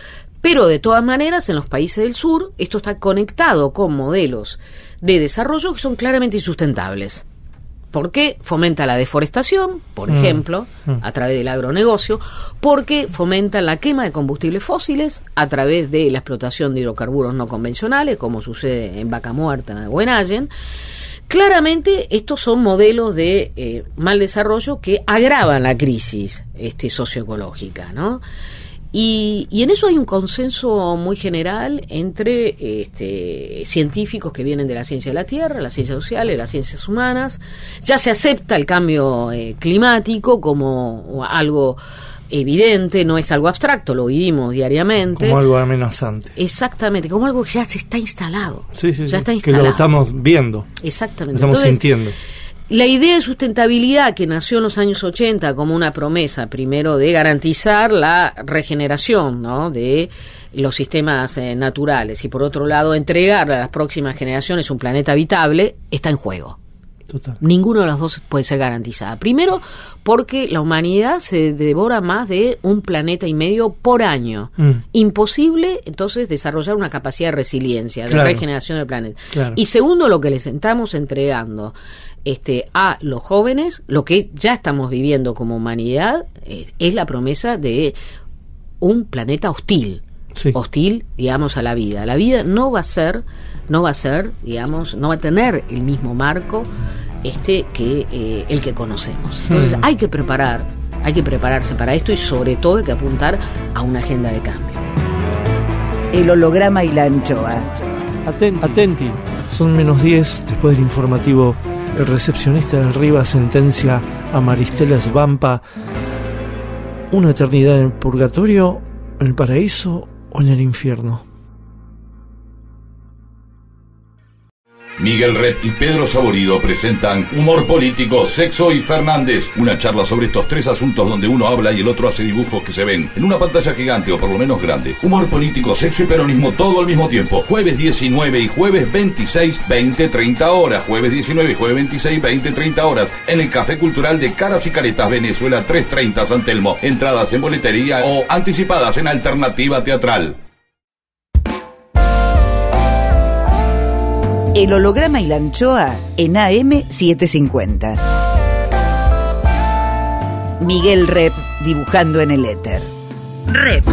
Pero de todas maneras, en los países del sur, esto está conectado con modelos de desarrollo que son claramente insustentables. Porque fomenta la deforestación, por Mm. ejemplo, Mm. a través del agronegocio, porque fomenta la quema de combustibles fósiles a través de la explotación de hidrocarburos no convencionales, como sucede en Vaca Muerta o en Allen. Claramente estos son modelos de eh, mal desarrollo que agravan la crisis este, socioecológica, ¿no? Y, y en eso hay un consenso muy general entre este, científicos que vienen de la ciencia de la Tierra, las ciencias sociales, las ciencias humanas. Ya se acepta el cambio eh, climático como algo evidente, no es algo abstracto, lo vivimos diariamente. Como algo amenazante. Exactamente, como algo que ya se está instalado. Sí, sí, ya sí, está que instalado. lo estamos viendo, Exactamente. lo estamos Entonces, sintiendo. La idea de sustentabilidad que nació en los años 80 como una promesa, primero, de garantizar la regeneración ¿no? de los sistemas eh, naturales y, por otro lado, entregar a las próximas generaciones un planeta habitable, está en juego. Total. Ninguno de los dos puede ser garantizada. Primero, porque la humanidad se devora más de un planeta y medio por año. Mm. Imposible, entonces, desarrollar una capacidad de resiliencia, de regeneración del planeta. Claro. Y segundo, lo que les estamos entregando este, a los jóvenes, lo que ya estamos viviendo como humanidad, eh, es la promesa de un planeta hostil. Sí. Hostil, digamos, a la vida. La vida no va a ser, no va a ser, digamos, no va a tener el mismo marco este que eh, el que conocemos. Entonces Hmm. hay que preparar, hay que prepararse para esto y sobre todo hay que apuntar a una agenda de cambio. El holograma y la anchoa. Atenti. Atenti. Son menos 10 después del informativo. El recepcionista del Riva sentencia a Maristela Svampa una eternidad en el purgatorio, en el paraíso o en el infierno. Miguel Red y Pedro Saborido presentan Humor Político, Sexo y Fernández. Una charla sobre estos tres asuntos donde uno habla y el otro hace dibujos que se ven en una pantalla gigante o por lo menos grande. Humor Político, Sexo y Peronismo todo al mismo tiempo. Jueves 19 y jueves 26, 20, 30 horas. Jueves 19 y jueves 26, 20, 30 horas. En el Café Cultural de Caras y Caretas, Venezuela 330 San Telmo. Entradas en boletería o anticipadas en Alternativa Teatral. El holograma y la anchoa en AM750. Miguel Rep dibujando en el éter. Rep.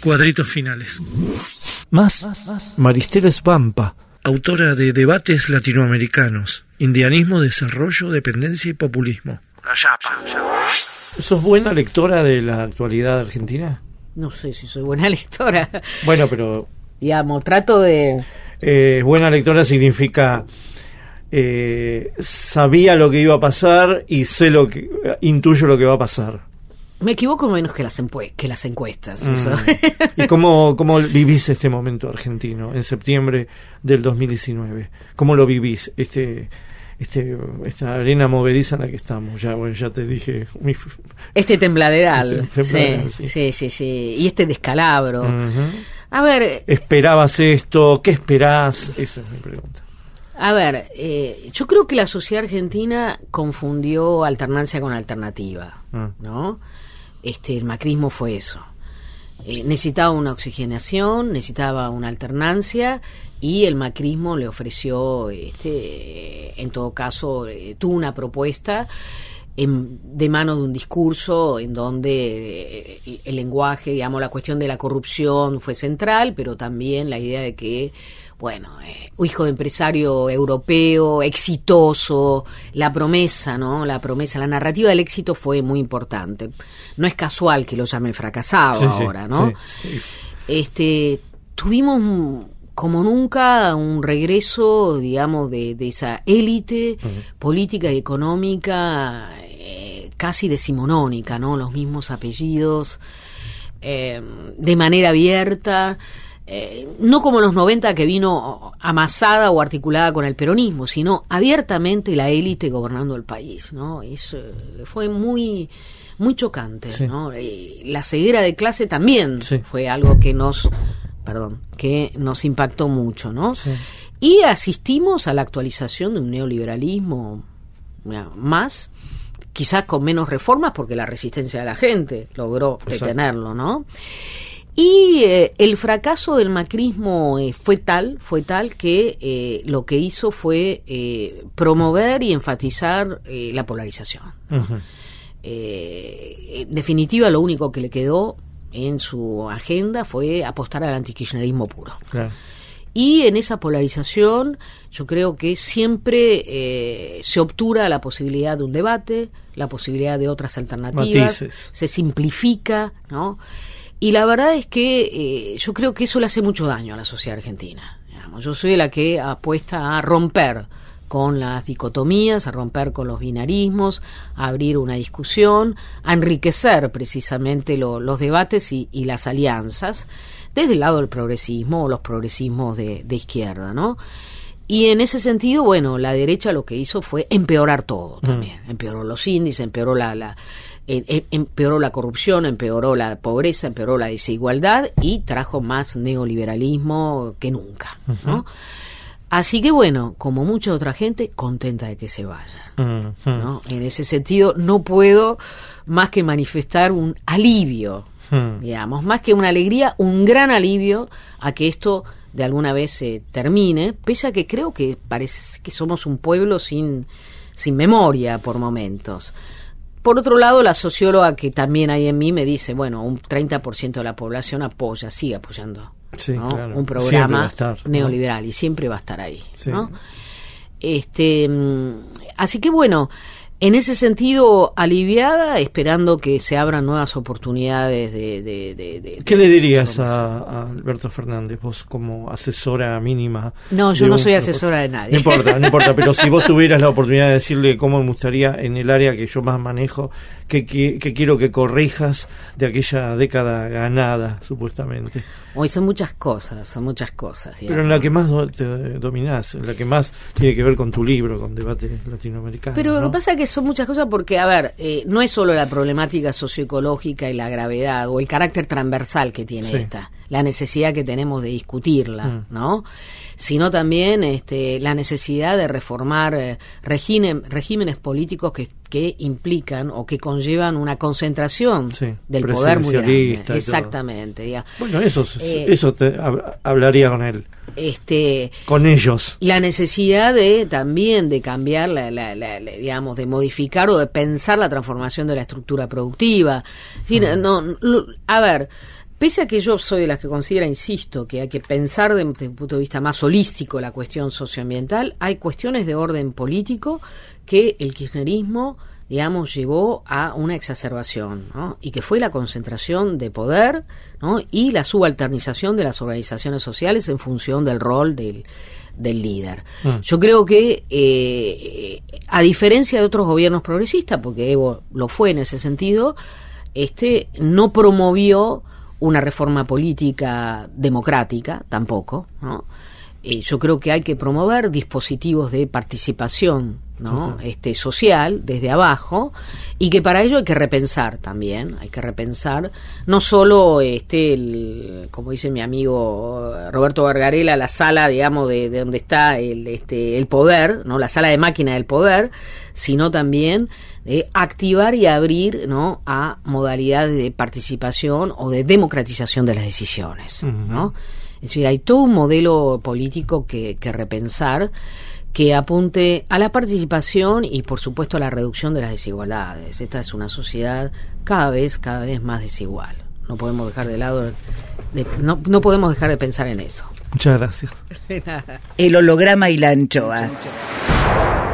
Cuadritos finales. Más, Maristela Svampa, autora de Debates Latinoamericanos, Indianismo, Desarrollo, Dependencia y Populismo. ¿Sos buena lectora de la actualidad argentina? No sé si soy buena lectora. Bueno, pero Digamos, trato de... eh, buena lectora significa eh, sabía lo que iba a pasar y sé lo que intuyo lo que va a pasar. Me equivoco menos que las, que las encuestas. Mm. Eso. ¿Y cómo, cómo vivís este momento argentino en septiembre del 2019? ¿Cómo lo vivís? Este, este, esta arena movediza en la que estamos. Ya, bueno, ya te dije. mi Este tembladeral. Este tembladeral, sí, sí. sí, sí. Y este descalabro. A ver, ¿Esperabas esto? ¿Qué esperás? Esa es mi pregunta. a ver, eh, yo creo que la sociedad argentina confundió alternancia con alternativa, Ah. ¿no? Este, el macrismo fue eso. Eh, necesitaba una oxigenación, necesitaba una alternancia y el macrismo le ofreció, este, en todo caso, eh, tuvo una propuesta en- de mano de un discurso en donde eh, el, el lenguaje, digamos, la cuestión de la corrupción fue central, pero también la idea de que, bueno, eh, hijo de empresario europeo, exitoso, la promesa, ¿no? La promesa, la narrativa del éxito fue muy importante. No es casual que lo llamen fracasado Sí, ahora, ¿no? sí, sí. este tuvimos como nunca un regreso digamos de, de esa élite política y económica eh, casi decimonónica no los mismos apellidos eh, de manera abierta eh, no como los 90 que vino amasada o articulada con el peronismo, sino abiertamente la élite gobernando el país, ¿no? Eso fue muy muy chocante, ¿no? Y la ceguera de clase también fue algo que nos perdón, que nos impactó mucho, ¿no? Y asistimos a la actualización de un neoliberalismo más, quizás con menos reformas, porque la resistencia de la gente logró detenerlo, ¿no? Y eh, el fracaso del macrismo eh, fue tal, fue tal que eh, lo que hizo fue promover y enfatizar la polarización. en definitiva, lo único que le quedó en su agenda fue apostar al antikirchnerismo puro. Y en esa polarización yo creo que siempre eh, se obtura la posibilidad de un debate, la posibilidad de otras alternativas, se simplifica, ¿no? Y la verdad es que eh, yo creo que eso le hace mucho daño a la sociedad argentina. Yo soy la que apuesta a romper con las dicotomías, a romper con los binarismos, a abrir una discusión, a enriquecer precisamente los debates y, las alianzas desde el lado del progresismo o los progresismos de, izquierda, ¿no? Y en ese sentido, bueno, la derecha lo que hizo fue empeorar todo mm. también. Empeoró los índices, empeoró la, la empeoró la corrupción, empeoró la pobreza, empeoró la desigualdad y trajo más neoliberalismo que nunca, ¿no? Así que bueno, como mucha otra gente, contenta de que se vayan. ¿no? En ese sentido, no puedo más que manifestar un alivio, digamos, más que una alegría, un gran alivio a que esto de alguna vez se termine, pese a que creo que parece que somos un pueblo sin, sin memoria por momentos. Por otro lado, la socióloga que también hay en mí me dice, bueno, un 30% de la población apoya, sigue apoyando un programa neoliberal y siempre va a estar ahí. Este, mm, así que bueno, en ese sentido, aliviada, esperando que se abran nuevas oportunidades de... ¿Qué le dirías a, Alberto Fernández, vos como asesora mínima? No, yo no soy asesora de nadie. No importa, no importa, pero si vos tuvieras la oportunidad de decirle cómo me gustaría en el área que yo más manejo, que, que, quiero que corrijas de aquella década ganada, supuestamente. Hoy son muchas cosas, son muchas cosas. Pero en la que más te dominás, en la que más tiene que ver con tu libro, con debate latinoamericano. Pero lo que pasa es que son muchas cosas porque, a ver, eh, no es solo la problemática socioecológica y la gravedad o el carácter transversal que tiene esta, la necesidad que tenemos de discutirla, mm. ¿no? Sino también este, la necesidad de reformar eh, regímenes políticos que, que, implican o que conllevan una concentración del poder muy grande. Exactamente. Bueno, eso, eh, eso te hablaría con él. Este, con ellos. La necesidad de también de cambiar, la, digamos, de modificar o de pensar la transformación de la estructura productiva. no, a ver, Pese a que yo soy de las que considera, insisto, que hay que pensar desde un punto de vista más holístico la cuestión socioambiental, hay cuestiones de orden político que el kirchnerismo, digamos, llevó a una exacerbación, ¿no? Y que fue la concentración de poder, ¿no? Y la subalternización de las organizaciones sociales en función del rol del, del líder. Mm. Yo creo que, eh, a diferencia de otros gobiernos progresistas, porque Evo lo fue en ese sentido, este no promovió una reforma política democrática, tampoco, ¿no? Eh, yo creo que hay que promover dispositivos de participación ¿no? este social desde abajo y que para ello hay que repensar también hay que repensar no solo este el, como dice mi amigo Roberto Vargarela la sala digamos de, de, donde está el este el poder no la sala de máquina del poder sino también de activar y abrir ¿no? a modalidades de participación o de democratización de las decisiones. ¿no? Es decir, hay todo un modelo político que, que repensar que apunte a la participación y por supuesto a la reducción de las desigualdades. Esta es una sociedad cada vez, cada vez más desigual. No podemos dejar de lado, no, no podemos dejar de pensar en eso. Muchas gracias. El holograma y la anchoa.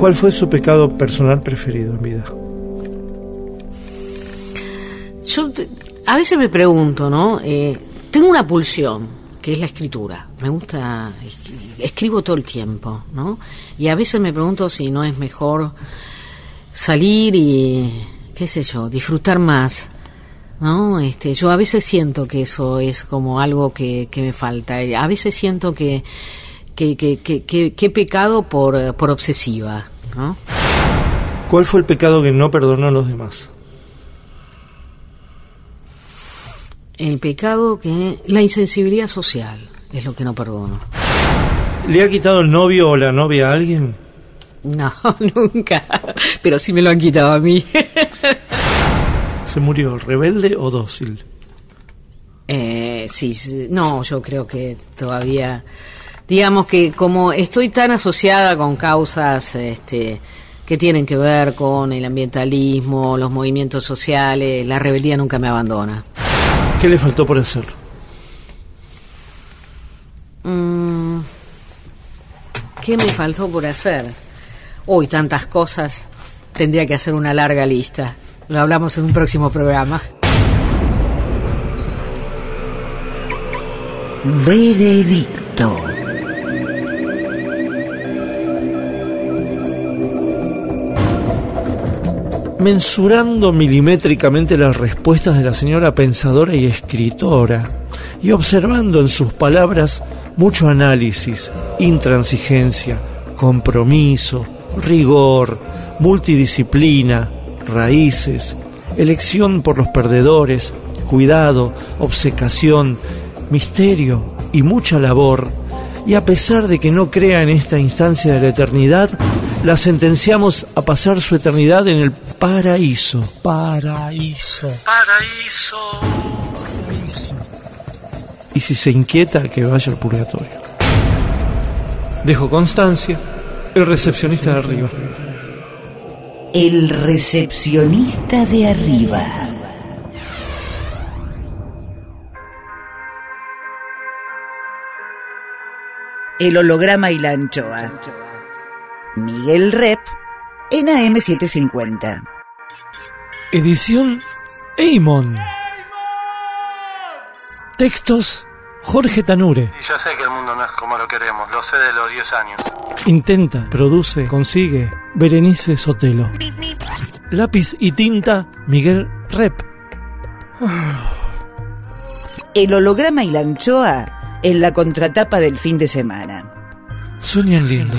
¿Cuál fue su pecado personal preferido en vida? Yo a veces me pregunto, ¿no? Eh, tengo una pulsión, que es la escritura. Me gusta, escribo todo el tiempo, ¿no? Y a veces me pregunto si no es mejor salir y, qué sé yo, disfrutar más. ¿no? Este, yo a veces siento que eso es como algo que, que me falta. A veces siento que, que, que, que, he pecado por, por obsesiva. ¿No? ¿Cuál fue el pecado que no perdonó a los demás? El pecado que... La insensibilidad social es lo que no perdono. ¿Le ha quitado el novio o la novia a alguien? No, nunca. Pero sí me lo han quitado a mí. ¿Se murió rebelde o dócil? Eh, sí, no, yo creo que todavía digamos que como estoy tan asociada con causas este, que tienen que ver con el ambientalismo, los movimientos sociales, la rebeldía nunca me abandona. ¿Qué le faltó por hacer? Mm, ¿Qué me faltó por hacer? Uy, tantas cosas. Tendría que hacer una larga lista. Lo hablamos en un próximo programa. Veredicto. Mensurando milimétricamente las respuestas de la señora pensadora y escritora, y observando en sus palabras mucho análisis, intransigencia, compromiso, rigor, multidisciplina, raíces, elección por los perdedores, cuidado, obsecación, misterio y mucha labor, y a pesar de que no crea en esta instancia de la eternidad, la sentenciamos a pasar su eternidad en el paraíso. Paraíso. Paraíso. Paraíso. Y si se inquieta, que vaya al purgatorio. Dejo constancia, el recepcionista de arriba. El recepcionista de arriba. El holograma y la anchoa. Miguel Rep en AM750. Edición Eimon. Textos Jorge Tanure. Y yo sé que el mundo no es como lo queremos, lo sé de los 10 años. Intenta, produce, consigue Berenice Sotelo. Lápiz y tinta Miguel Rep. El holograma y la anchoa en la contratapa del fin de semana. Sueñan lindo.